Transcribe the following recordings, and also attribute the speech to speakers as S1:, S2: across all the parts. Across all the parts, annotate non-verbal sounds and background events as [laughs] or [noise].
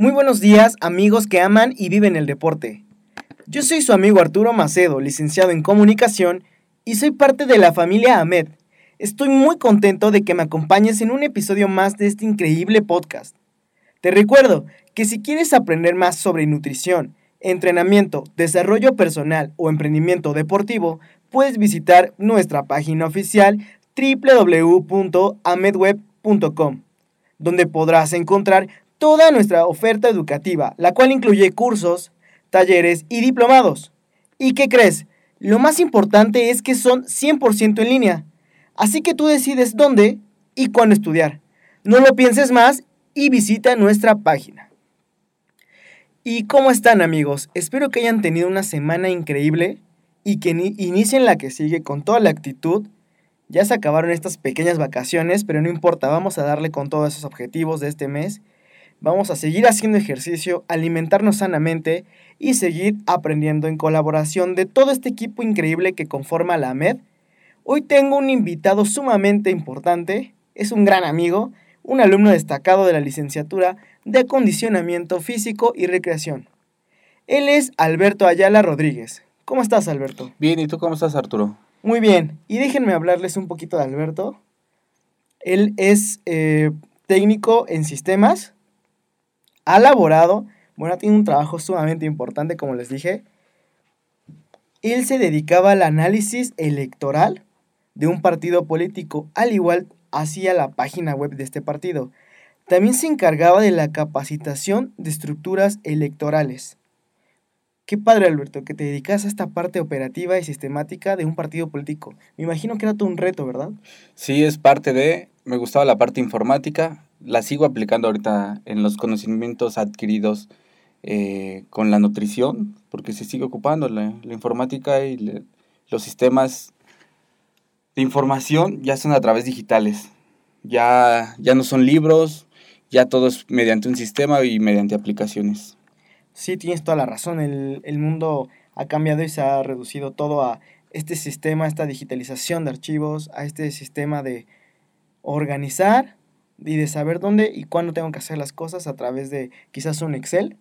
S1: Muy buenos días, amigos que aman y viven el deporte. Yo soy su amigo Arturo Macedo, licenciado en comunicación, y soy parte de la familia Ahmed. Estoy muy contento de que me acompañes en un episodio más de este increíble podcast. Te recuerdo que si quieres aprender más sobre nutrición, entrenamiento, desarrollo personal o emprendimiento deportivo, puedes visitar nuestra página oficial www.amedweb.com, donde podrás encontrar toda nuestra oferta educativa, la cual incluye cursos, talleres y diplomados. ¿Y qué crees? Lo más importante es que son 100% en línea. Así que tú decides dónde y cuándo estudiar. No lo pienses más y visita nuestra página. ¿Y cómo están amigos? Espero que hayan tenido una semana increíble y que inicien la que sigue con toda la actitud. Ya se acabaron estas pequeñas vacaciones, pero no importa, vamos a darle con todos esos objetivos de este mes Vamos a seguir haciendo ejercicio, alimentarnos sanamente y seguir aprendiendo en colaboración de todo este equipo increíble que conforma la AMED. Hoy tengo un invitado sumamente importante, es un gran amigo, un alumno destacado de la licenciatura de acondicionamiento físico y recreación. Él es Alberto Ayala Rodríguez. ¿Cómo estás, Alberto?
S2: Bien, ¿y tú cómo estás, Arturo?
S1: Muy bien, y déjenme hablarles un poquito de Alberto. Él es eh, técnico en sistemas, ha laborado, bueno, tiene un trabajo sumamente importante, como les dije. Él se dedicaba al análisis electoral de un partido político, al igual hacía la página web de este partido. También se encargaba de la capacitación de estructuras electorales. Qué padre, Alberto, que te dedicas a esta parte operativa y sistemática de un partido político. Me imagino que era todo un reto, ¿verdad?
S2: Sí, es parte de... Me gustaba la parte informática, la sigo aplicando ahorita en los conocimientos adquiridos eh, con la nutrición, porque se sigue ocupando la, informática y los sistemas de información ya son a través digitales. Ya, ya no son libros, ya todo es mediante un sistema y mediante aplicaciones.
S1: Sí, tienes toda la razón. El, el mundo ha cambiado y se ha reducido todo a este sistema, esta digitalización de archivos, a este sistema de organizar y de saber dónde y cuándo tengo que hacer las cosas a través de quizás un Excel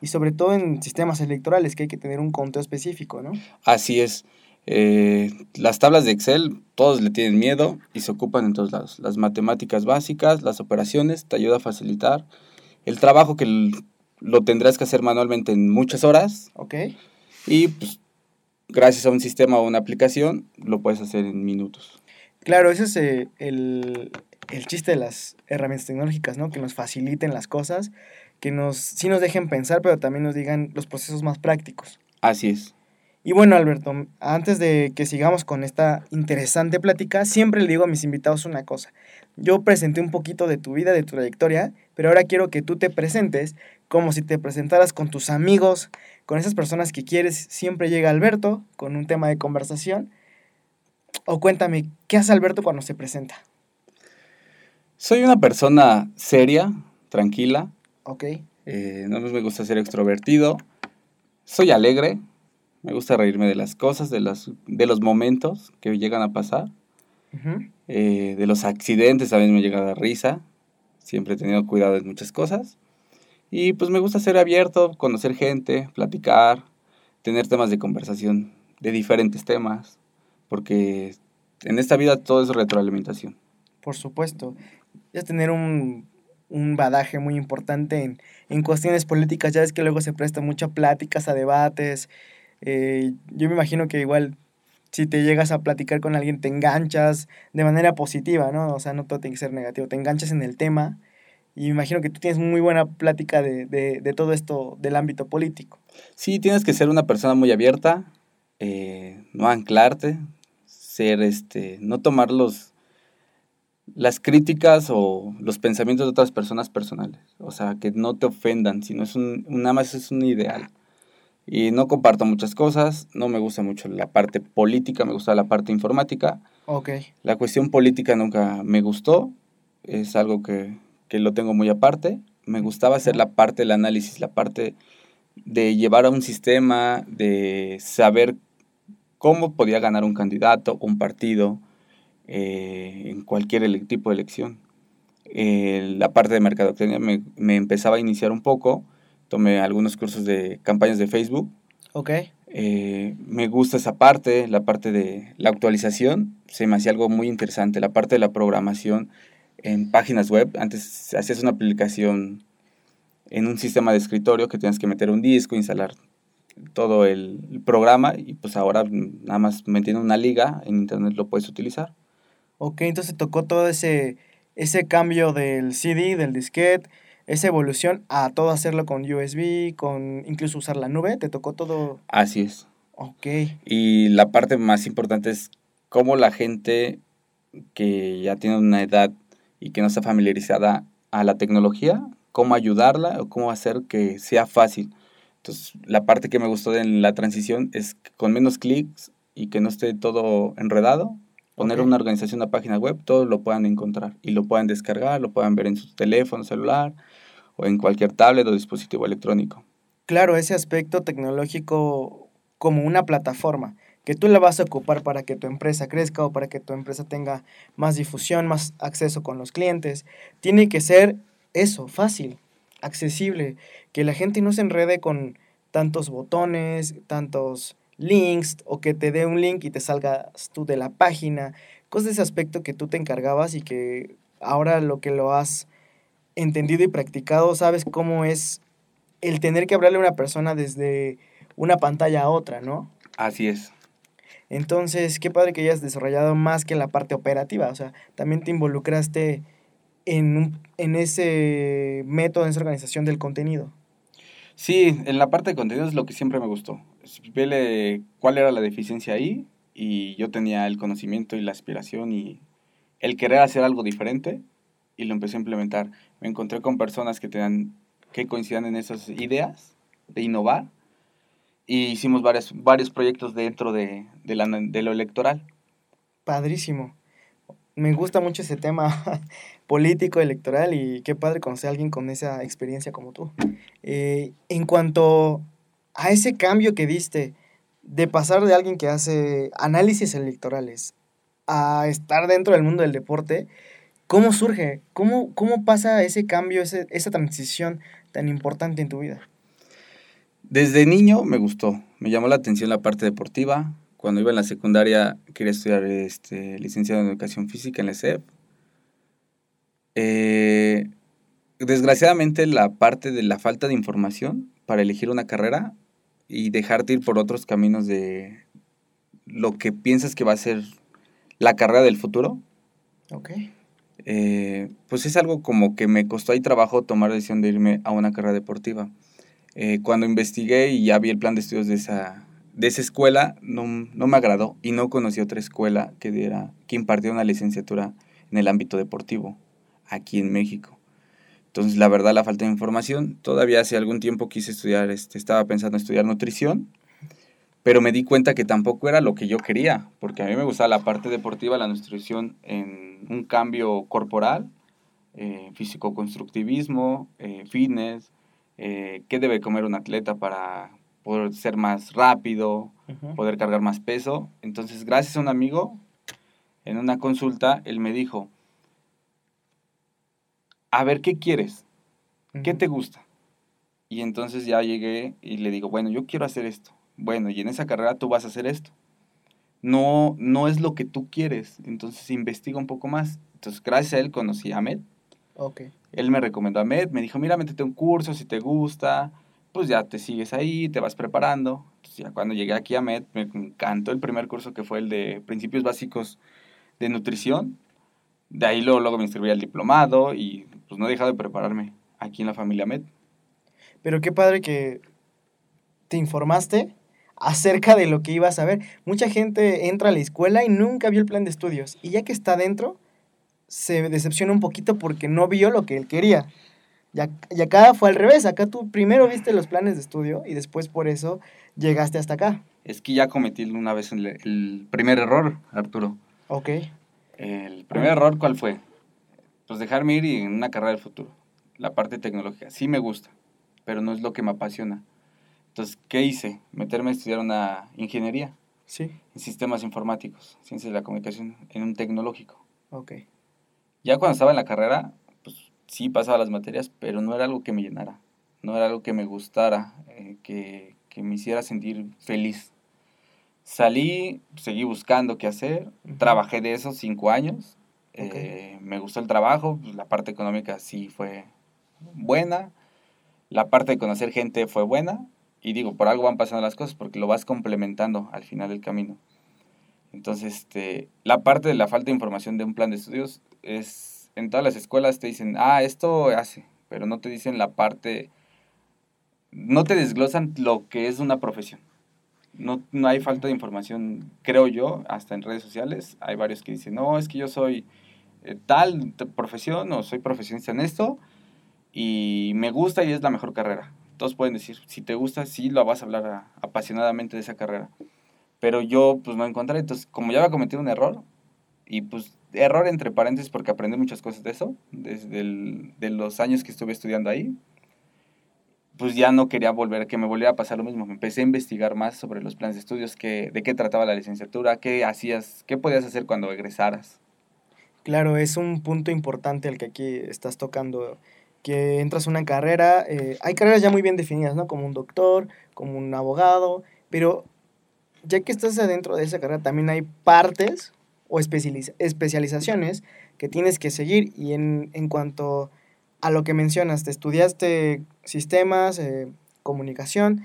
S1: y sobre todo en sistemas electorales que hay que tener un conteo específico, ¿no?
S2: Así es. Eh, las tablas de Excel, todos le tienen miedo y se ocupan en todos lados. Las matemáticas básicas, las operaciones, te ayuda a facilitar. El trabajo que lo tendrás que hacer manualmente en muchas horas.
S1: Ok.
S2: Y pues, gracias a un sistema o una aplicación, lo puedes hacer en minutos.
S1: Claro, ese es eh, el, el chiste de las herramientas tecnológicas, ¿no? Que nos faciliten las cosas, que nos, sí nos dejen pensar, pero también nos digan los procesos más prácticos.
S2: Así es.
S1: Y bueno, Alberto, antes de que sigamos con esta interesante plática, siempre le digo a mis invitados una cosa. Yo presenté un poquito de tu vida, de tu trayectoria, pero ahora quiero que tú te presentes como si te presentaras con tus amigos, con esas personas que quieres. Siempre llega Alberto con un tema de conversación. O cuéntame, ¿qué hace Alberto cuando se presenta?
S2: Soy una persona seria, tranquila.
S1: Ok.
S2: eh, no me gusta ser extrovertido. Soy alegre. Me gusta reírme de las cosas, de, las, de los momentos que llegan a pasar.
S1: Ujú.
S2: eh, de los accidentes también me llega a dar risa. Siempre he tenido cuidado en muchas cosas. Y pues me gusta ser abierto, conocer gente, platicar, tener temas de conversación de diferentes temas. Porque en esta vida todo es retroalimentación.
S1: Por supuesto. Es tener un, un badaje muy importante en, en cuestiones políticas. Ya ves que luego se presta mucho a pláticas, a debates. Eh, yo me imagino que igual si te llegas a platicar con alguien te enganchas de manera positiva, ¿no? O sea, no todo tiene que ser negativo. Te enganchas en el tema y me imagino que tú tienes muy buena plática de, de, de todo esto del ámbito político.
S2: Sí, tienes que ser una persona muy abierta, eh, no anclarte, ser este, no tomar los, las críticas o los pensamientos de otras personas personales. O sea, que no te ofendan, sino es un, nada más es un ideal. Y no comparto muchas cosas, no me gusta mucho la parte política, me gusta la parte informática.
S1: Ok.
S2: La cuestión política nunca me gustó, es algo que, que lo tengo muy aparte. Me gustaba hacer la parte del análisis, la parte de llevar a un sistema, de saber cómo podía ganar un candidato, un partido, eh, en cualquier tipo de elección. Eh, la parte de mercadotecnia me, me empezaba a iniciar un poco, tomé algunos cursos de campañas de Facebook,
S1: Ok.
S2: eh, me gusta esa parte, la parte de la actualización, se me hacía algo muy interesante, la parte de la programación en páginas web. Antes hacías una aplicación en un sistema de escritorio que tenías que meter un disco, instalar todo el programa y pues ahora nada más metiendo una liga en internet lo puedes utilizar.
S1: Ok, entonces tocó todo ese, ese cambio del CD, del disquete, esa evolución a todo hacerlo con USB, con incluso usar la nube. ¿Te tocó todo?
S2: Así es.
S1: Ok.
S2: Y la parte más importante es cómo la gente que ya tiene una edad y que no está familiarizada a la tecnología, cómo ayudarla o cómo hacer que sea fácil. Entonces, la parte que me gustó de la transición es que con menos clics y que no esté todo enredado, poner una organización, una página web, todos lo puedan encontrar y lo puedan descargar, lo puedan ver en su teléfono celular o en cualquier tablet o dispositivo electrónico.
S1: Claro, ese aspecto tecnológico como una plataforma que tú la vas a ocupar para que tu empresa crezca o para que tu empresa tenga más difusión, más acceso con los clientes, tiene que ser eso, fácil, accesible, que la gente no se enrede con tantos botones, tantos links o que te dé un link y te salgas tú de la página, cosas de ese aspecto que tú te encargabas y que ahora lo que lo has entendido y practicado, sabes cómo es el tener que hablarle a una persona desde una pantalla a otra, ¿no?
S2: Así es.
S1: Entonces, qué padre que hayas desarrollado más que la parte operativa, o sea, también te involucraste en, un- en ese método, en esa organización del contenido.
S2: Sí, en la parte de contenido es lo que siempre me gustó. Vele cuál era la deficiencia ahí y yo tenía el conocimiento y la aspiración y el querer hacer algo diferente y lo empecé a implementar. Me encontré con personas que tenían que coincidían en esas ideas de innovar y hicimos varios, varios proyectos dentro de, de, la, de lo electoral.
S1: Padrísimo. Me gusta mucho ese tema [laughs] político, electoral y qué padre conocer a alguien con esa experiencia como tú. Eh, en cuanto a ese cambio que diste de pasar de alguien que hace análisis electorales a estar dentro del mundo del deporte, ¿cómo surge? ¿Cómo, cómo pasa ese cambio, ese- esa transición tan importante en tu vida?
S2: Desde niño me gustó, me llamó la atención la parte deportiva. Cuando iba en la secundaria quería estudiar este, licenciado en educación física en la SEP. Eh, desgraciadamente la parte de la falta de información para elegir una carrera y dejarte ir por otros caminos de lo que piensas que va a ser la carrera del futuro,
S1: Ok.
S2: eh, pues es algo como que me costó ahí trabajo tomar la decisión de irme a una carrera deportiva. Eh, cuando investigué y ya vi el plan de estudios de esa, de esa escuela, no, no me agradó y no conocí otra escuela que, diera, que impartiera una licenciatura en el ámbito deportivo aquí en México. Entonces, la verdad, la falta de información. Todavía hace algún tiempo quise estudiar, este, estaba pensando en estudiar nutrición, pero me di cuenta que tampoco era lo que yo quería, porque a mí me gustaba la parte deportiva, la nutrición en un cambio corporal, eh, físico-constructivismo, eh, fitness, eh, qué debe comer un atleta para poder ser más rápido, poder cargar más peso. Entonces, gracias a un amigo, en una consulta, él me dijo, a ver, ¿qué quieres? ¿Qué te gusta? Y entonces ya llegué y le digo, bueno, yo quiero hacer esto. Bueno, y en esa carrera tú vas a hacer esto. No, no es lo que tú quieres. Entonces investiga un poco más. Entonces, gracias a él conocí a Ahmed.
S1: Ok.
S2: Él me recomendó a Ahmed. Me dijo, mira, métete un curso si te gusta. Pues ya te sigues ahí, te vas preparando. Ya cuando llegué aquí a Ahmed, me encantó el primer curso que fue el de Principios Básicos de Nutrición. De ahí luego, luego me inscribí al diplomado y pues no he dejado de prepararme aquí en la familia Ahmed.
S1: Pero qué padre que te informaste acerca de lo que ibas a ver. Mucha gente entra a la escuela y nunca vio el plan de estudios. Y ya que está dentro, se decepciona un poquito porque no vio lo que él quería. Y, ac- y acá fue al revés. Acá tú primero viste los planes de estudio y después por eso llegaste hasta acá.
S2: Es que ya cometí una vez el, el primer error, Arturo.
S1: Ok.
S2: El primer error, ¿cuál fue? Pues dejarme ir y en una carrera del futuro. La parte tecnológica. Sí me gusta, pero no es lo que me apasiona. Entonces, ¿qué hice? Meterme a estudiar una ingeniería
S1: Sí.
S2: en sistemas informáticos, ciencias de la comunicación, en un tecnológico.
S1: Ok.
S2: Ya cuando estaba en la carrera, sí pasaba las materias, pero no era algo que me llenara. No era algo que me gustara, eh, que, que me hiciera sentir feliz. Salí, seguí buscando qué hacer, trabajé de esos cinco años, eh, me gustó el trabajo, la parte económica sí fue buena, la parte de conocer gente fue buena, y digo, por algo van pasando las cosas, porque lo vas complementando al final del camino. Entonces, este, la parte de la falta de información de un plan de estudios es, en todas las escuelas te dicen, ah, esto hace, pero no te dicen la parte, no te desglosan lo que es una profesión. No, no hay falta de información, creo yo, hasta en redes sociales. Hay varios que dicen, no, es que yo soy eh, tal profesión o soy profesionista en esto y me gusta y es la mejor carrera. Todos pueden decir, si te gusta, sí lo vas a hablar apasionadamente de esa carrera. Pero yo, pues, no encontré. Entonces, como ya había cometido un error, y pues, error entre paréntesis porque aprendí muchas cosas de eso, desde el- de los años que estuve estudiando ahí, pues ya no quería volver, que me volviera a pasar lo mismo. Empecé a investigar más sobre los planes de estudios, qué, de qué trataba la licenciatura, qué hacías, qué podías hacer cuando egresaras.
S1: Claro, es un punto importante el que aquí estás tocando, que entras a una carrera, eh, hay carreras ya muy bien definidas, ¿no? Como un doctor, como un abogado, pero ya que estás adentro de esa carrera, también hay partes o especializ- especializaciones que tienes que seguir y en, en cuanto a lo que mencionas, te estudiaste sistemas, eh, comunicación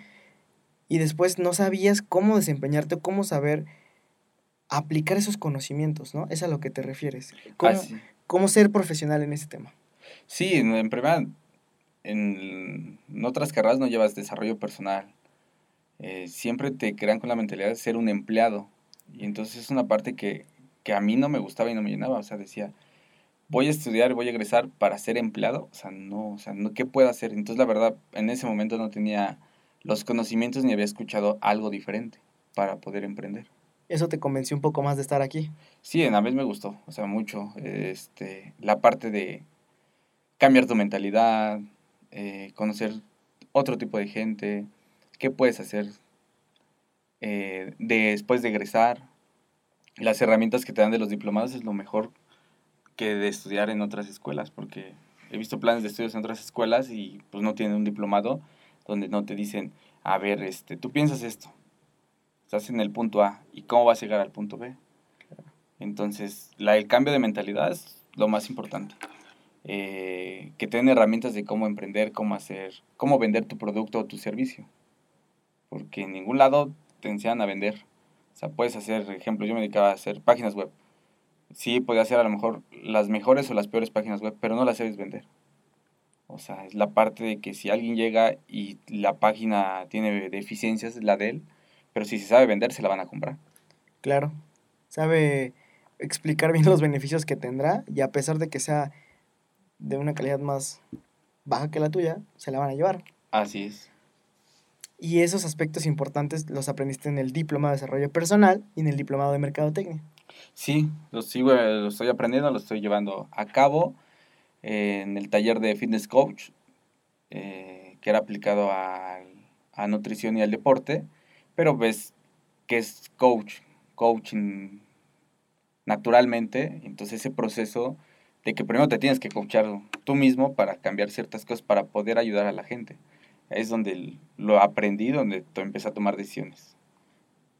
S1: y después no sabías cómo desempeñarte o cómo saber aplicar esos conocimientos, ¿no? Es a lo que te refieres. ¿Cómo,
S2: Así.
S1: cómo ser profesional en ese tema?
S2: Sí, en, en primera, en, en otras carreras no llevas desarrollo personal. Eh, siempre te crean con la mentalidad de ser un empleado. Y entonces es una parte que, que a mí no me gustaba y no me llenaba. O sea, decía, voy a estudiar, voy a egresar para ser empleado. O sea, no, o sea, no, ¿qué puedo hacer? Entonces, la verdad, en ese momento no tenía los conocimientos ni había escuchado algo diferente para poder emprender.
S1: Eso te convenció un poco más de estar aquí.
S2: Sí, en la vez me gustó, o sea, mucho. Este, la parte de cambiar tu mentalidad, eh, conocer otro tipo de gente, qué puedes hacer eh, después de egresar. Las herramientas que te dan de los diplomados es lo mejor que de estudiar en otras escuelas, porque he visto planes de estudios en otras escuelas y pues no tienen un diplomado donde no te dicen, a ver, este, tú piensas esto, estás en el punto A y cómo vas a llegar al punto B. Entonces, la, el cambio de mentalidad es lo más importante. Eh, que te herramientas de cómo emprender, cómo hacer, cómo vender tu producto o tu servicio. Porque en ningún lado te enseñan a vender. O sea, puedes hacer, ejemplo, yo me dedicaba a hacer páginas web. Sí, podía hacer a lo mejor las mejores o las peores páginas web, pero no las sabes vender. O sea, es la parte de que si alguien llega y la página tiene deficiencias, la de él, pero si se sabe vender, se la van a comprar.
S1: Claro. Sabe explicar bien [laughs] los beneficios que tendrá y a pesar de que sea de una calidad más baja que la tuya, se la van a llevar.
S2: Así es.
S1: Y esos aspectos importantes los aprendiste en el diplomado de desarrollo personal y en el diplomado de mercadotecnia.
S2: Sí, lo sigo, eh, lo estoy aprendiendo, lo estoy llevando a cabo en el taller de fitness coach, eh, que era aplicado a, a nutrición y al deporte, pero ves que es coach, coaching naturalmente, entonces ese proceso de que primero te tienes que coachar tú mismo para cambiar ciertas cosas, para poder ayudar a la gente. Es donde lo aprendí, donde empecé a tomar decisiones.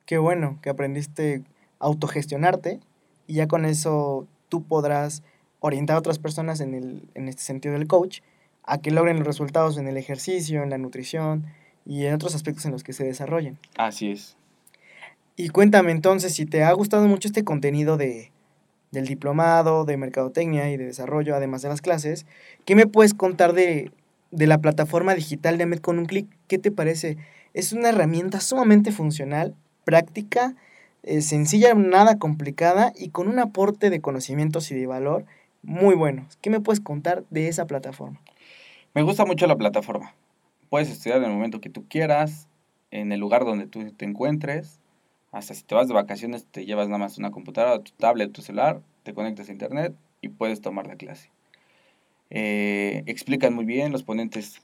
S1: Qué bueno que aprendiste a autogestionarte y ya con eso tú podrás orientar a otras personas en, el, en este sentido del coach a que logren los resultados en el ejercicio, en la nutrición y en otros aspectos en los que se desarrollen.
S2: Así es.
S1: Y cuéntame entonces si te ha gustado mucho este contenido de, del diplomado, de mercadotecnia y de desarrollo, además de las clases, ¿qué me puedes contar de, de la plataforma digital de AMED con un clic? ¿Qué te parece? Es una herramienta sumamente funcional, práctica, eh, sencilla, nada complicada y con un aporte de conocimientos y de valor muy bueno. ¿Qué me puedes contar de esa plataforma?
S2: Me gusta mucho la plataforma. Puedes estudiar en el momento que tú quieras, en el lugar donde tú te encuentres. Hasta si te vas de vacaciones, te llevas nada más una computadora, tu tablet, tu celular, te conectas a internet y puedes tomar la clase. Eh, explican muy bien, los ponentes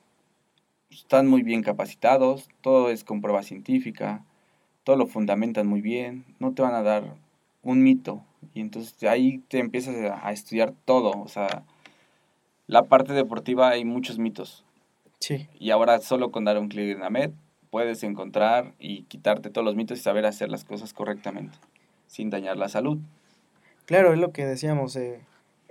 S2: están muy bien capacitados, todo es con prueba científica, todo lo fundamentan muy bien, no te van a dar un mito y entonces ahí te empiezas a, estudiar todo, o sea, la parte deportiva hay muchos mitos.
S1: Sí.
S2: Y ahora solo con dar un clic en AMED puedes encontrar y quitarte todos los mitos y saber hacer las cosas correctamente, sin dañar la salud.
S1: Claro, es lo que decíamos, eh,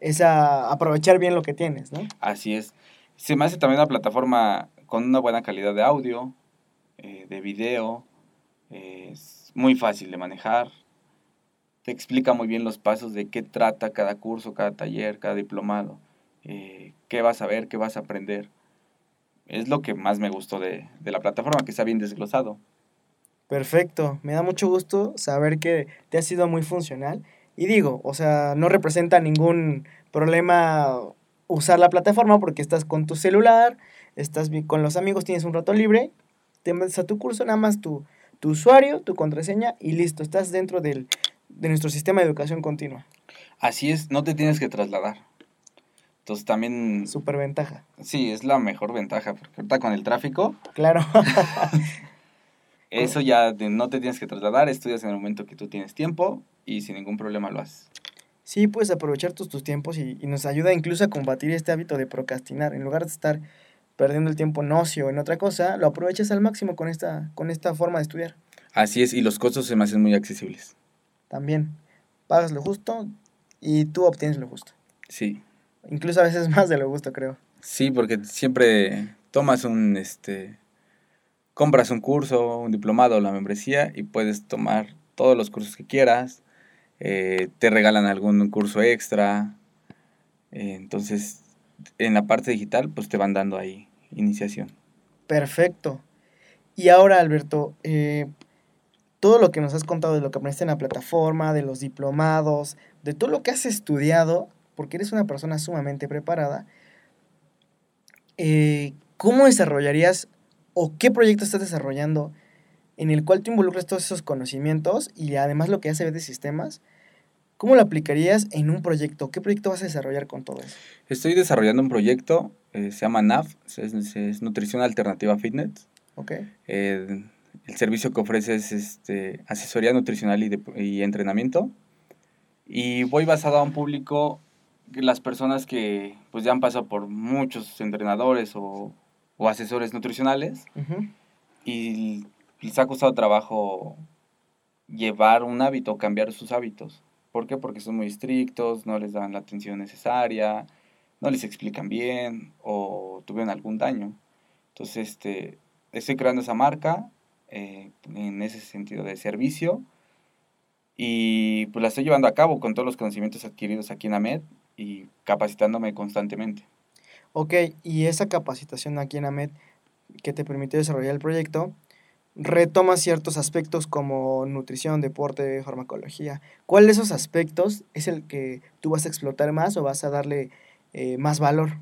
S1: es aprovechar bien lo que tienes, ¿no?
S2: Así es. Se me hace también una plataforma con una buena calidad de audio, eh, de video, es muy fácil de manejar, te explica muy bien los pasos de qué trata cada curso, cada taller, cada diplomado, eh, qué vas a ver, qué vas a aprender es lo que más me gustó de, la plataforma, que está bien desglosado.
S1: Perfecto, me da mucho gusto saber que te ha sido muy funcional. Y digo, o sea, no representa ningún problema usar la plataforma porque estás con tu celular, estás con los amigos, tienes un rato libre, te metes a tu curso, nada más tu, tu usuario, tu contraseña y listo, estás dentro del, de nuestro sistema de educación continua.
S2: Así es, no te tienes que trasladar. Entonces también...
S1: Super ventaja.
S2: Sí, es la mejor ventaja, porque ahorita con el tráfico...
S1: Claro. [laughs]
S2: eso ya no te tienes que trasladar, estudias en el momento que tú tienes tiempo y sin ningún problema lo haces.
S1: Sí, puedes aprovechar tus, tus tiempos y, nos ayuda incluso a combatir este hábito de procrastinar. En lugar de estar perdiendo el tiempo en ocio o en otra cosa, lo aprovechas al máximo con esta, con esta forma de estudiar.
S2: Así es, y los costos se me hacen muy accesibles.
S1: También, pagas lo justo y tú obtienes lo justo.
S2: Sí.
S1: Incluso a veces [laughs] más de lo gusto, creo.
S2: Sí, porque siempre tomas un, este, compras un curso, un diplomado o la membresía y puedes tomar todos los cursos que quieras. Eh, te regalan algún curso extra. Eh, entonces, en la parte digital, pues te van dando ahí iniciación.
S1: Perfecto. Y ahora, Alberto, eh, todo lo que nos has contado de lo que aprendiste en la plataforma, de los diplomados, de todo lo que has estudiado, porque eres una persona sumamente preparada, ¿cómo desarrollarías o qué proyecto estás desarrollando en el cual tú involucras todos esos conocimientos y además lo que hace de sistemas? ¿Cómo lo aplicarías en un proyecto? ¿Qué proyecto vas a desarrollar con todo eso?
S2: Estoy desarrollando un proyecto, eh, se llama NAF, es, Nutrición Alternativa Fitness.
S1: Okay.
S2: Eh, el servicio que ofrece es este, asesoría nutricional y, y entrenamiento. Y voy basado a un público las personas que pues ya han pasado por muchos entrenadores o, asesores nutricionales y les ha costado trabajo llevar un hábito, cambiar sus hábitos. ¿Por qué? Porque son muy estrictos, no les dan la atención necesaria, no les explican bien o tuvieron algún daño. Entonces, este, estoy creando esa marca eh, en ese sentido de servicio y pues la estoy llevando a cabo con todos los conocimientos adquiridos aquí en AMED y capacitándome constantemente.
S1: Ok, y esa capacitación aquí en AMED que te permitió desarrollar el proyecto, retoma ciertos aspectos como nutrición, deporte, farmacología. ¿Cuál de esos aspectos es el que tú vas a explotar más o vas a darle eh, más valor?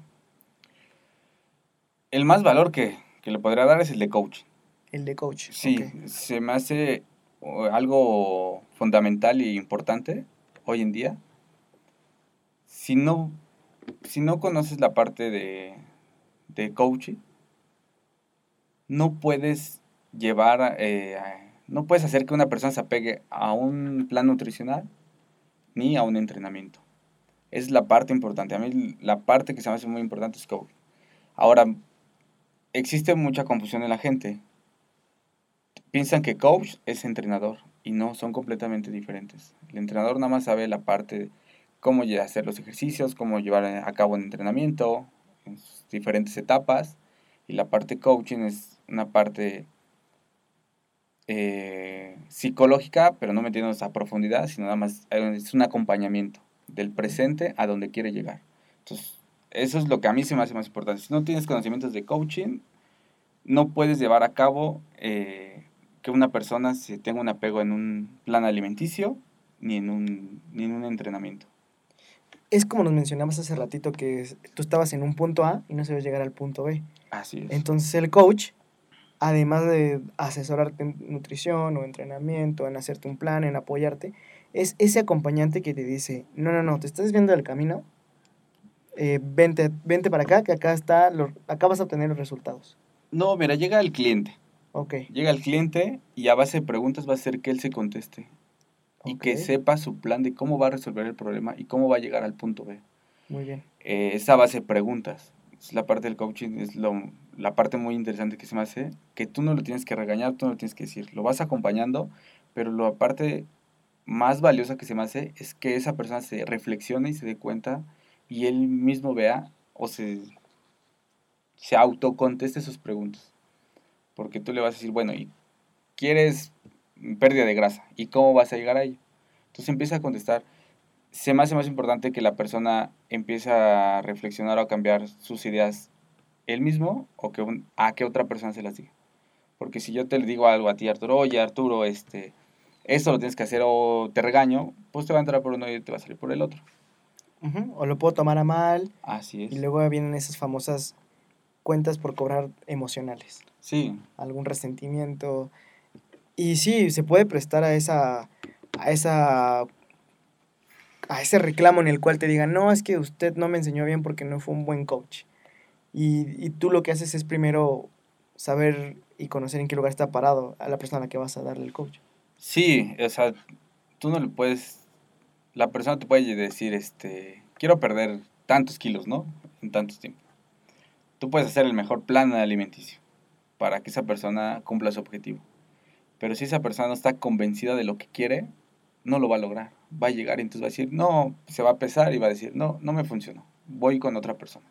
S2: El más valor que, que le podría dar es el de coaching.
S1: El de coach.
S2: Sí, se me hace algo fundamental y importante hoy en día. Si no, si no conoces la parte de, de coaching, no puedes llevar, eh, no puedes hacer que una persona se apegue a un plan nutricional ni a un entrenamiento. Es la parte importante. A mí la parte que se me hace muy importante es coaching. Ahora, existe mucha confusión en la gente piensan que coach es entrenador y no, son completamente diferentes. El entrenador nada más sabe la parte de cómo hacer los ejercicios, cómo llevar a cabo un entrenamiento en diferentes etapas y la parte coaching es una parte eh, psicológica, pero no metiéndonos a profundidad, sino nada más eh, es un acompañamiento del presente a donde quiere llegar. Entonces, eso es lo que a mí se me hace más importante. Si no tienes conocimientos de coaching, no puedes llevar a cabo eh, que una persona se tenga un apego en un plan alimenticio ni en un, ni en un entrenamiento.
S1: Es como nos mencionabas hace ratito que tú estabas en un punto A y no sabías llegar al punto B.
S2: Así es.
S1: Entonces el coach, además de asesorarte en nutrición o entrenamiento, en hacerte un plan, en apoyarte, es ese acompañante que te dice, no, no, no, te estás viendo el camino, eh, vente, vente para acá, que acá, está, lo- acá vas a obtener los resultados.
S2: No, mira, llega el cliente.
S1: Ok.
S2: Llega el cliente y a base de preguntas va a hacer que él se conteste y que sepa su plan de cómo va a resolver el problema y cómo va a llegar al punto B.
S1: Muy bien.
S2: Eh, esa base de preguntas. Es la parte del coaching, es lo, la parte muy interesante que se me hace, que tú no lo tienes que regañar, tú no lo tienes que decir, lo vas acompañando, pero la parte más valiosa que se me hace es que esa persona se reflexione y se dé cuenta y él mismo vea o se, se autoconteste sus preguntas. Porque tú le vas a decir, bueno, ¿y quieres pérdida de grasa? ¿Y cómo vas a llegar a ello? Entonces empieza a contestar se me hace más importante que la persona empiece a reflexionar o a cambiar sus ideas él mismo o que un- a que otra persona se las diga. Porque si yo te le digo algo a ti, Arturo, oye, Arturo, este, esto lo tienes que hacer o te regaño, pues te va a entrar por uno y te va a salir por el otro.
S1: O lo puedo tomar a mal
S2: Así es.
S1: y luego vienen esas famosas cuentas por cobrar emocionales.
S2: Sí,
S1: algún resentimiento. Y sí, se puede prestar a esa, a esa, a ese reclamo en el cual te digan, no, es que usted no me enseñó bien porque no fue un buen coach. Y, tú lo que haces es primero saber y conocer en qué lugar está parado a la persona a la que vas a darle el coach.
S2: sí, o sea, tú no le puedes, la persona te puede decir, este, quiero perder tantos kilos, ¿no? En tantos tiempo. Tú puedes hacer el mejor plan alimenticio para que esa persona cumpla su objetivo. Pero si esa persona no está convencida de lo que quiere, no lo va a lograr. Va a llegar y entonces va a decir, no, se va a pesar y va a decir, no, no me funcionó, voy con otra persona.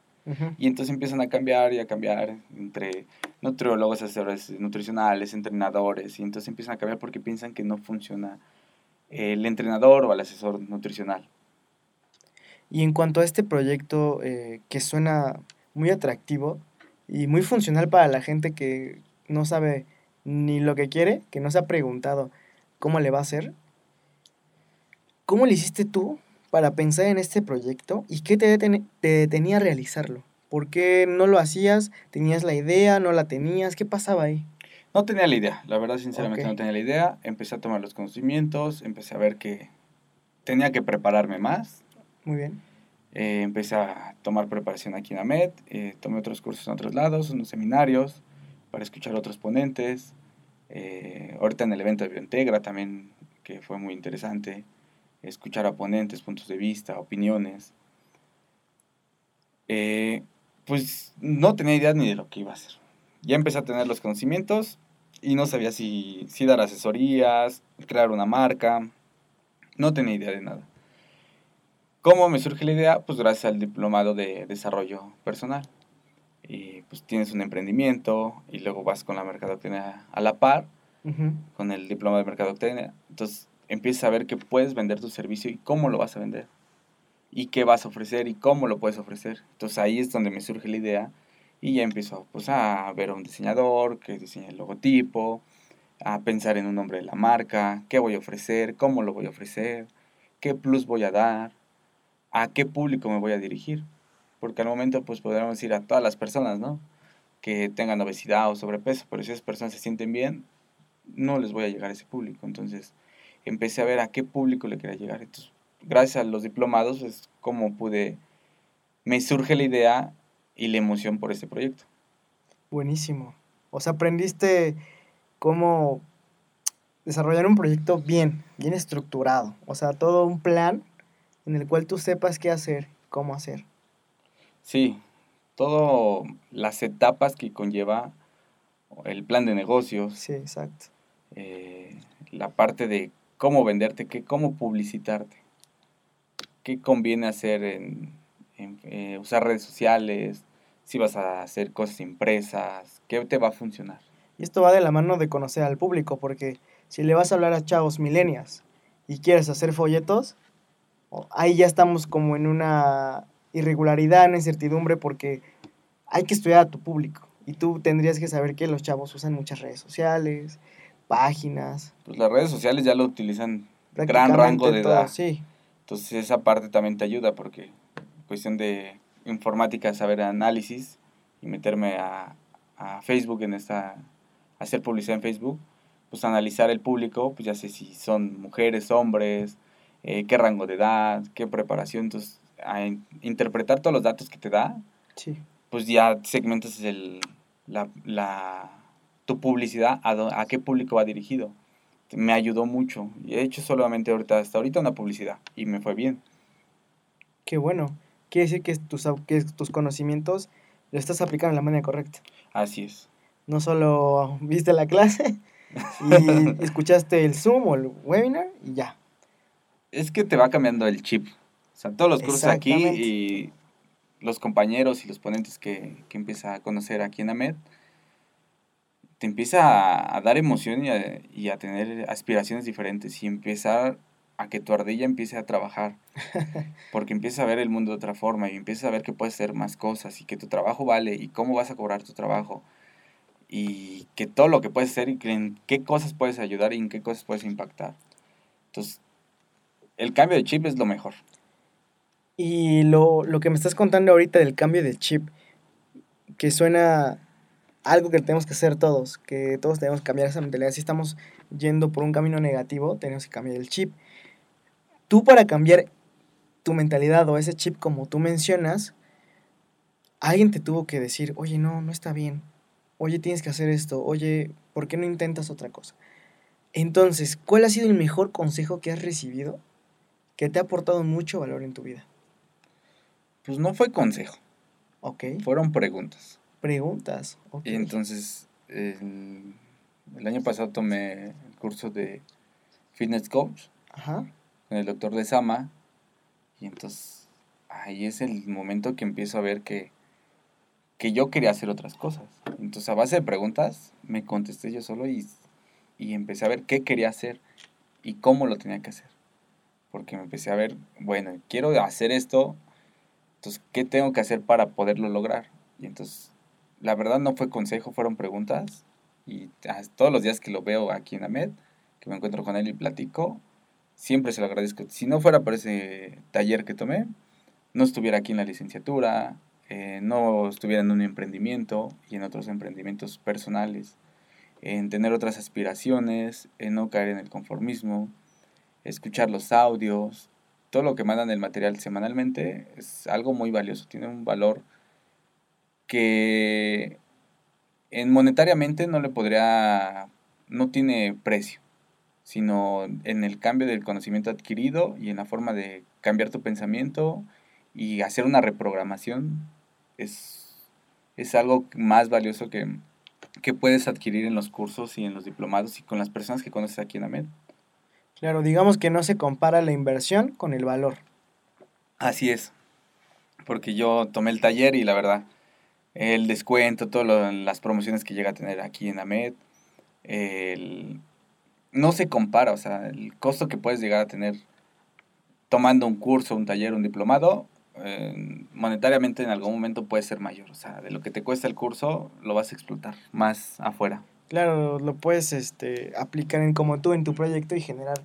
S2: Y entonces empiezan a cambiar y a cambiar entre nutriólogos, asesores nutricionales, entrenadores, y entonces empiezan a cambiar porque piensan que no funciona el entrenador o el asesor nutricional.
S1: Y en cuanto a este proyecto eh, que suena muy atractivo y muy funcional para la gente que no sabe ni lo que quiere, que no se ha preguntado cómo le va a hacer, ¿cómo le hiciste tú para pensar en este proyecto y qué te, deten- te detenía a realizarlo? ¿Por qué no lo hacías? ¿Tenías la idea? ¿No la tenías? ¿Qué pasaba ahí?
S2: No tenía la idea, la verdad sinceramente no tenía la idea. Empecé a tomar los conocimientos, empecé a ver que tenía que prepararme más.
S1: Muy bien.
S2: Eh, empecé a tomar preparación aquí en AMED, eh, tomé otros cursos en otros lados, unos seminarios para escuchar a otros ponentes. Eh, ahorita en el evento de Biointegra también, que fue muy interesante, escuchar a ponentes, puntos de vista, opiniones. Eh, pues no tenía idea ni de lo que iba a hacer. Ya empecé a tener los conocimientos y no sabía si, si dar asesorías, crear una marca, no tenía idea de nada. ¿Cómo me surge la idea? Pues gracias al diplomado de desarrollo personal. Y pues tienes un emprendimiento y luego vas con la mercadotecnia a la par,
S1: Ujú.
S2: con el diploma de mercadotecnia. Entonces empiezas a ver que puedes vender tu servicio y cómo lo vas a vender. Y qué vas a ofrecer y cómo lo puedes ofrecer. Entonces ahí es donde me surge la idea y ya empiezo pues, a ver a un diseñador que diseñe el logotipo, a pensar en un nombre de la marca, qué voy a ofrecer, cómo lo voy a ofrecer, qué plus voy a dar, a qué público me voy a dirigir. Porque al momento pues podríamos ir a todas las personas, ¿no? que tengan obesidad o sobrepeso, pero si esas personas se sienten bien, no les voy a llegar a ese público. Entonces empecé a ver a qué público le quería llegar. Entonces, gracias a los diplomados es como pude, me surge la idea y la emoción por este proyecto.
S1: Buenísimo. O sea, aprendiste cómo desarrollar un proyecto bien, bien estructurado. O sea, todo un plan en el cual tú sepas qué hacer, cómo hacer.
S2: Sí, todas las etapas que conlleva el plan de negocios,
S1: Sí, exacto.
S2: eh, la parte de cómo venderte, qué, cómo publicitarte, qué conviene hacer en, en, eh, usar redes sociales, si vas a hacer cosas impresas, qué te va a funcionar.
S1: Y esto va de la mano de conocer al público, porque si le vas a hablar a chavos milenias y quieres hacer folletos, ahí ya estamos como en una irregularidad, una incertidumbre, porque hay que estudiar a tu público. Y tú tendrías que saber que los chavos usan muchas redes sociales, páginas.
S2: Pues las redes sociales ya lo utilizan gran rango de
S1: todo,
S2: edad.
S1: Sí,
S2: Entonces esa parte también te ayuda porque cuestión de informática, saber análisis y meterme a, a Facebook en esta, hacer publicidad en Facebook, pues analizar el público, pues ya sé si son mujeres, hombres, eh, qué rango de edad, qué preparación, entonces a in- interpretar todos los datos que te da,
S1: sí.
S2: pues ya segmentas el, la, la, tu publicidad, a, a qué público va dirigido. Me ayudó mucho. Y he hecho solamente ahorita, hasta ahorita una publicidad y me fue bien.
S1: Qué bueno. Quiere decir que tus, que tus conocimientos lo estás aplicando de la manera correcta.
S2: Así es.
S1: No solo viste la clase [laughs] y escuchaste el Zoom o el webinar y ya.
S2: Es que te va cambiando el chip. O sea, todos los cursos aquí y los compañeros y los ponentes que, que empieza a conocer aquí en AMED, te empieza a, a dar emoción y a, y a tener aspiraciones diferentes y empezar a que tu ardilla empiece a trabajar. [laughs] Porque empiezas a ver el mundo de otra forma y empiezas a ver que puedes hacer más cosas y que tu trabajo vale y cómo vas a cobrar tu trabajo. Y que todo lo que puedes hacer y que en qué cosas puedes ayudar y en qué cosas puedes impactar. Entonces, el cambio de chip es lo mejor.
S1: Y lo, lo que me estás contando ahorita del cambio de chip, que suena algo que tenemos que hacer todos, que todos tenemos que cambiar esa mentalidad. Si estamos yendo por un camino negativo, tenemos que cambiar el chip. Tú para cambiar tu mentalidad o ese chip como tú mencionas, alguien te tuvo que decir, oye, no, no está bien. Oye, tienes que hacer esto. Oye, ¿por qué no intentas otra cosa? Entonces, ¿cuál ha sido el mejor consejo que has recibido que te ha aportado mucho valor en tu vida?
S2: Pues no fue consejo,
S1: Ok.
S2: fueron preguntas.
S1: Preguntas. ok.
S2: Y entonces, el, el año pasado tomé el curso de Fitness Coach
S1: Ajá.
S2: con el doctor de Sama. Y entonces, ahí es el momento que empiezo a ver que, que yo quería hacer otras cosas. Entonces, a base de preguntas, me contesté yo solo y, y empecé a ver qué quería hacer y cómo lo tenía que hacer. Porque me empecé a ver, bueno, quiero hacer esto, entonces, ¿qué tengo que hacer para poderlo lograr? Y entonces, la verdad no fue consejo, fueron preguntas. Y ah, todos los días que lo veo aquí en AMED, que me encuentro con él y platico, siempre se lo agradezco. Si no fuera por ese taller que tomé, no estuviera aquí en la licenciatura, eh, no estuviera en un emprendimiento y en otros emprendimientos personales, en tener otras aspiraciones, en no caer en el conformismo, escuchar los audios, todo lo que mandan el material semanalmente es algo muy valioso, tiene un valor que en monetariamente no le podría, no tiene precio, sino en el cambio del conocimiento adquirido y en la forma de cambiar tu pensamiento y hacer una reprogramación es, es algo más valioso que, que puedes adquirir en los cursos y en los diplomados y con las personas que conoces aquí en AMED.
S1: Claro, digamos que no se compara la inversión con el valor.
S2: Así es, porque yo tomé el taller y la verdad, el descuento, todas las promociones que llega a tener aquí en AMED, el- no se compara, o sea, el costo que puedes llegar a tener tomando un curso, un taller, un diplomado, eh, monetariamente en algún momento puede ser mayor, o sea, de lo que te cuesta el curso lo vas a explotar más afuera.
S1: Claro, lo puedes este, aplicar en como tú en tu proyecto y generar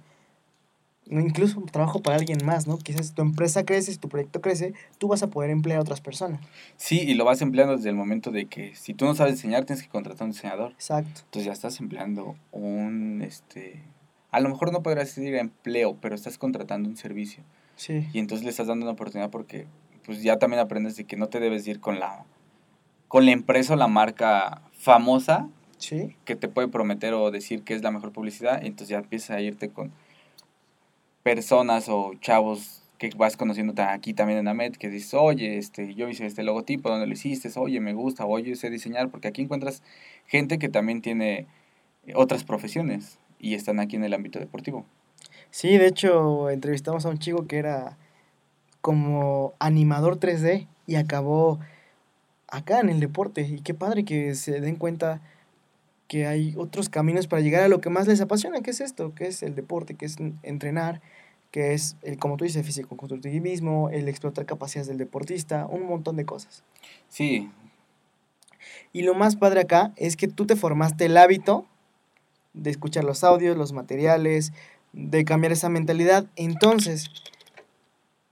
S1: incluso trabajo para alguien más, ¿no? Quizás tu empresa crece, si tu proyecto crece, tú vas a poder emplear a otras personas.
S2: Sí, y lo vas empleando desde el momento de que si tú no sabes diseñar, tienes que contratar a un diseñador.
S1: Exacto.
S2: Entonces ya estás empleando un, este, a lo mejor no podrás decir empleo, pero estás contratando un servicio.
S1: Sí.
S2: Y entonces le estás dando una oportunidad porque pues ya también aprendes de que no te debes ir con la, con la empresa o la marca famosa
S1: Sí.
S2: que te puede prometer o decir que es la mejor publicidad, entonces ya empiezas a irte con personas o chavos que vas conociendo aquí también en AMET, que dices, oye, este, yo hice este logotipo, ¿dónde lo hiciste? Oye, me gusta, oye, sé diseñar, porque aquí encuentras gente que también tiene eh, otras profesiones y están aquí en el ámbito deportivo.
S1: Sí, de hecho, entrevistamos a un chico que era como animador 3D y acabó acá en el deporte. Y qué padre que se den cuenta que hay otros caminos para llegar a lo que más les apasiona, que es esto, que es el deporte, que es entrenar, que es, el, como tú dices, físico-constructivismo, el explotar capacidades del deportista, un montón de cosas.
S2: Sí,
S1: Y lo más padre acá es que tú te formaste el hábito de escuchar los audios, los materiales, de cambiar esa mentalidad. Entonces,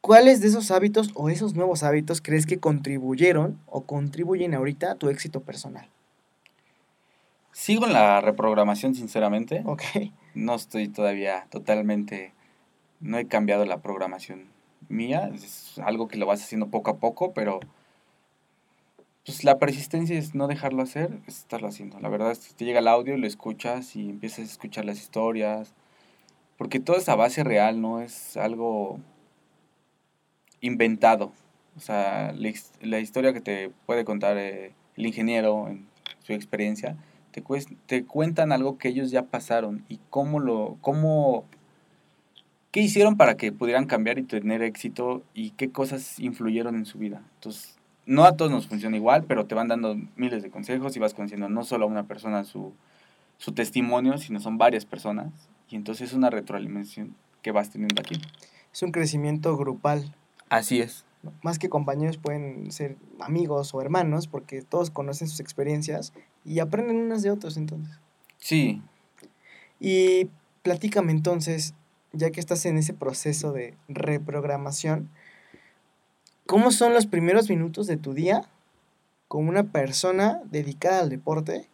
S1: ¿cuáles de esos hábitos o esos nuevos hábitos crees que contribuyeron o contribuyen ahorita a tu éxito personal?
S2: Sigo en la reprogramación, sinceramente.
S1: Ok,
S2: No estoy todavía totalmente, no he cambiado la programación mía, es algo que lo vas haciendo poco a poco, pero pues la persistencia es no dejarlo hacer, es estarlo haciendo. La verdad es que te llega el audio, lo escuchas y empiezas a escuchar las historias, porque toda esa base real no es algo inventado. O sea, la historia que te puede contar eh, el ingeniero en su experiencia, te, cuentan algo que ellos ya pasaron y cómo lo, cómo, qué hicieron para que pudieran cambiar y tener éxito y qué cosas influyeron en su vida. Entonces, no a todos nos funciona igual, pero te van dando miles de consejos y vas conociendo no solo a una persona su, su testimonio, sino son varias personas. Y entonces es una retroalimentación que vas teniendo aquí.
S1: es un crecimiento grupal.
S2: Así es.
S1: Más que compañeros pueden ser amigos o hermanos porque todos conocen sus experiencias y aprenden unas de otros entonces.
S2: Sí,
S1: Y platícame entonces, ya que estás en ese proceso de reprogramación, ¿cómo son los primeros minutos de tu día como una persona dedicada al deporte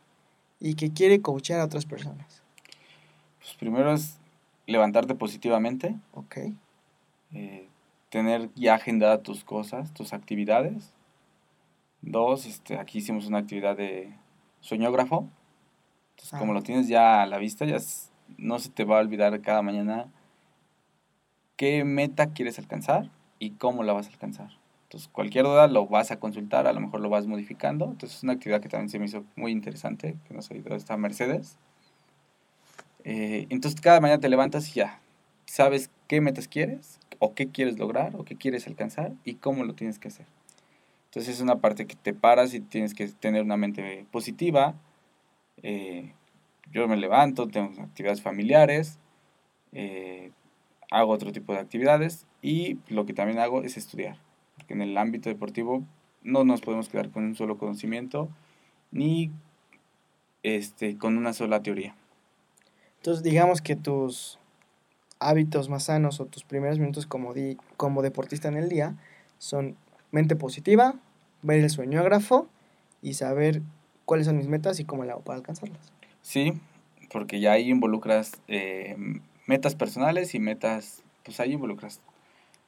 S1: y que quiere coachar a otras personas?
S2: pues primero es levantarte positivamente,
S1: Ok,
S2: eh, tener ya agendadas tus cosas, tus actividades. Dos, este, aquí hicimos una actividad de soñógrafo. Entonces,
S1: Ah.
S2: como lo tienes ya a la vista, ya no se te va a olvidar cada mañana qué meta quieres alcanzar y cómo la vas a alcanzar. Entonces, cualquier duda lo vas a consultar, a lo mejor lo vas modificando. Entonces, es una actividad que también se me hizo muy interesante, que nos ayudó esta Mercedes. Eh, entonces, cada mañana te levantas y ya sabes qué metas quieres, o qué quieres lograr, o qué quieres alcanzar, y cómo lo tienes que hacer. Entonces, es una parte que te paras y tienes que tener una mente positiva. Eh, yo me levanto, tengo actividades familiares, eh, hago otro tipo de actividades y lo que también hago es estudiar. En el ámbito deportivo no nos podemos quedar con un solo conocimiento ni este, con una sola teoría.
S1: entonces digamos que tus hábitos más sanos o tus primeros minutos como, di- como deportista en el día son mente positiva, ver el sueñógrafo y saber cuáles son mis metas y cómo le hago para alcanzarlas.
S2: Sí, porque ya ahí involucras eh, metas personales y metas, pues ahí involucras.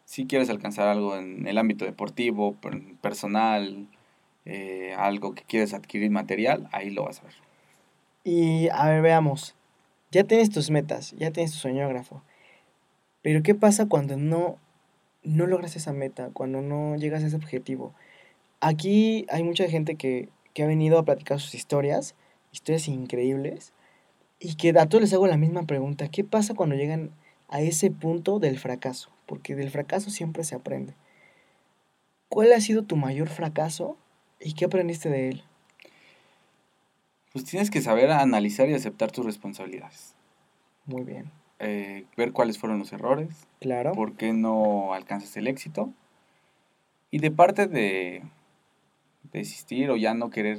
S2: Si quieres alcanzar algo en el ámbito deportivo, per- personal, eh, algo que quieres adquirir material, ahí lo vas a ver.
S1: Y a ver, veamos. Ya tienes tus metas, ya tienes tu soñógrafo. Pero ¿qué pasa cuando no, no logras esa meta, cuando no llegas a ese objetivo? Aquí hay mucha gente que, que ha venido a platicar sus historias, historias increíbles, y que a todos les hago la misma pregunta. ¿Qué pasa cuando llegan a ese punto del fracaso? Porque del fracaso siempre se aprende. ¿Cuál ha sido tu mayor fracaso y qué aprendiste de él?
S2: Pues tienes que saber analizar y aceptar tus responsabilidades.
S1: Muy bien.
S2: Eh, ver cuáles fueron los errores,
S1: Claro.
S2: por qué no alcanzas el éxito. Y de parte de desistir o ya no querer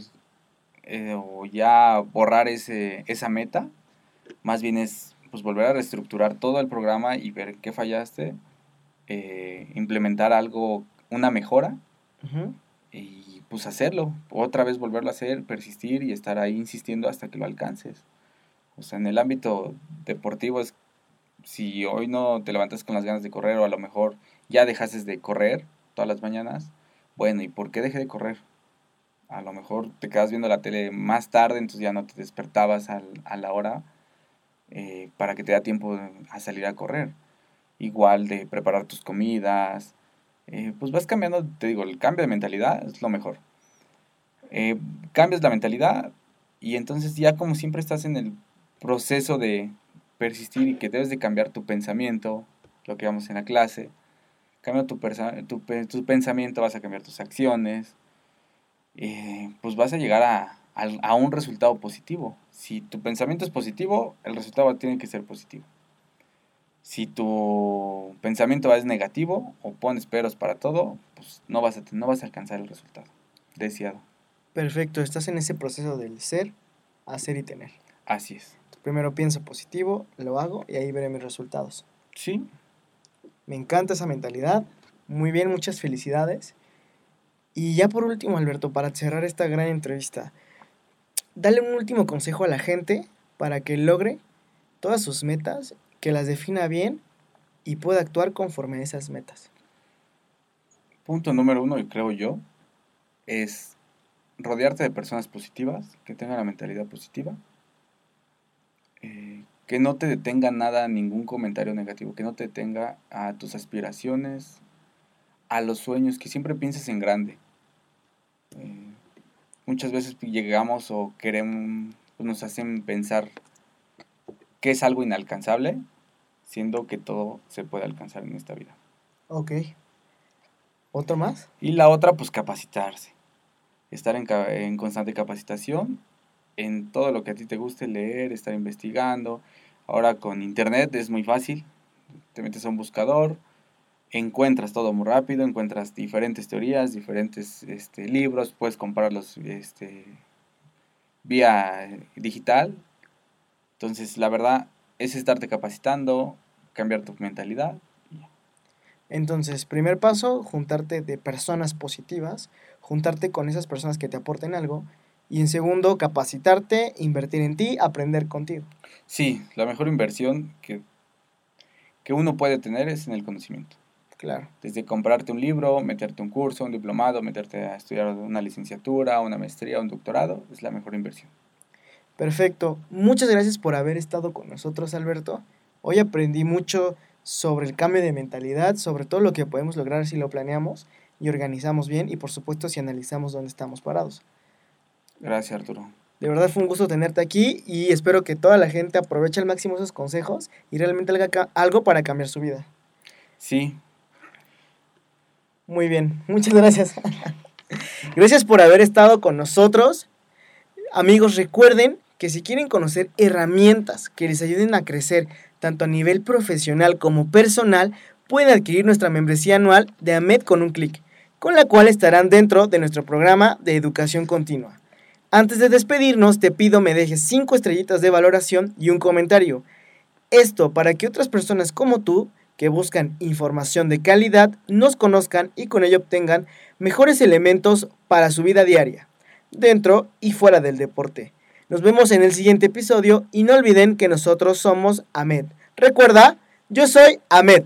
S2: eh, o ya borrar ese, esa meta, más bien es pues volver a reestructurar todo el programa y ver qué fallaste, eh, implementar algo, una mejora y pues hacerlo, otra vez volverlo a hacer, persistir y estar ahí insistiendo hasta que lo alcances. O sea, en el ámbito deportivo es, si hoy no te levantas con las ganas de correr o a lo mejor ya dejaste de correr todas las mañanas, bueno, ¿y por qué dejé de correr? A lo mejor te quedas viendo la tele más tarde, entonces ya no te despertabas al- a la hora eh, para que te da tiempo a salir a correr. Igual de preparar tus comidas, eh, pues vas cambiando, te digo, el cambio de mentalidad es lo mejor. Eh, cambias la mentalidad y entonces ya como siempre estás en el proceso de persistir y que debes de cambiar tu pensamiento, lo que vamos en la clase, cambia tu, pensamiento, vas a cambiar tus acciones, eh, pues vas a llegar a, a un resultado positivo. Si tu pensamiento es positivo, el resultado tiene que ser positivo. Si tu pensamiento es negativo o pones peros para todo, pues no vas a, no vas a alcanzar el resultado deseado.
S1: Perfecto, estás en ese proceso del ser, hacer y tener.
S2: Así es.
S1: Primero pienso positivo, lo hago y ahí veré mis resultados.
S2: Sí,
S1: Me encanta esa mentalidad. Muy bien, muchas felicidades. Y ya por último, Alberto, para cerrar esta gran entrevista, dale un último consejo a la gente para que logre todas sus metas, que las defina bien y pueda actuar conforme a esas metas.
S2: punto número uno, y creo yo, es rodearte de personas positivas, que tengan la mentalidad positiva, que no te detenga nada, ningún comentario negativo, que no te detenga a tus aspiraciones, a los sueños, que siempre pienses en grande. Eh, muchas veces llegamos o queremos, pues, nos hacen pensar que es algo inalcanzable, siendo que todo se puede alcanzar en esta vida.
S1: Ok. ¿Otro más?
S2: Y la otra, pues capacitarse. Estar en, constante capacitación en todo lo que a ti te guste leer, estar investigando. Ahora con internet es muy fácil. Te metes a un buscador, encuentras todo muy rápido, encuentras diferentes teorías, diferentes este, libros, puedes comprarlos este, vía digital. Entonces, la verdad es estarte capacitando, cambiar tu mentalidad.
S1: Entonces, primer paso, juntarte de personas positivas, juntarte con esas personas que te aporten algo. Y en segundo, capacitarte, invertir en ti, aprender contigo.
S2: Sí, la mejor inversión que, que uno puede tener es en el conocimiento.
S1: Claro.
S2: Desde comprarte un libro, meterte un curso, un diplomado, meterte a estudiar una licenciatura, una maestría, un doctorado, es la mejor inversión.
S1: Perfecto. Muchas gracias por haber estado con nosotros, Alberto. Hoy aprendí mucho sobre el cambio de mentalidad, sobre todo lo que podemos lograr si lo planeamos y organizamos bien y por supuesto si analizamos dónde estamos parados.
S2: Gracias, Arturo.
S1: De verdad fue un gusto tenerte aquí y espero que toda la gente aproveche al máximo esos consejos y realmente haga algo para cambiar su vida.
S2: Sí,
S1: Muy bien, muchas gracias. [laughs] gracias por haber estado con nosotros. Amigos, recuerden que si quieren conocer herramientas que les ayuden a crecer tanto a nivel profesional como personal, pueden adquirir nuestra membresía anual de AMED con un clic, con la cual estarán dentro de nuestro programa de educación continua. Antes de despedirnos, te pido me dejes 5 estrellitas de valoración y un comentario. Esto para que otras personas como tú, que buscan información de calidad, nos conozcan y con ello obtengan mejores elementos para su vida diaria, dentro y fuera del deporte. Nos vemos en el siguiente episodio y no olviden que nosotros somos Ahmed. Recuerda, yo soy Ahmed.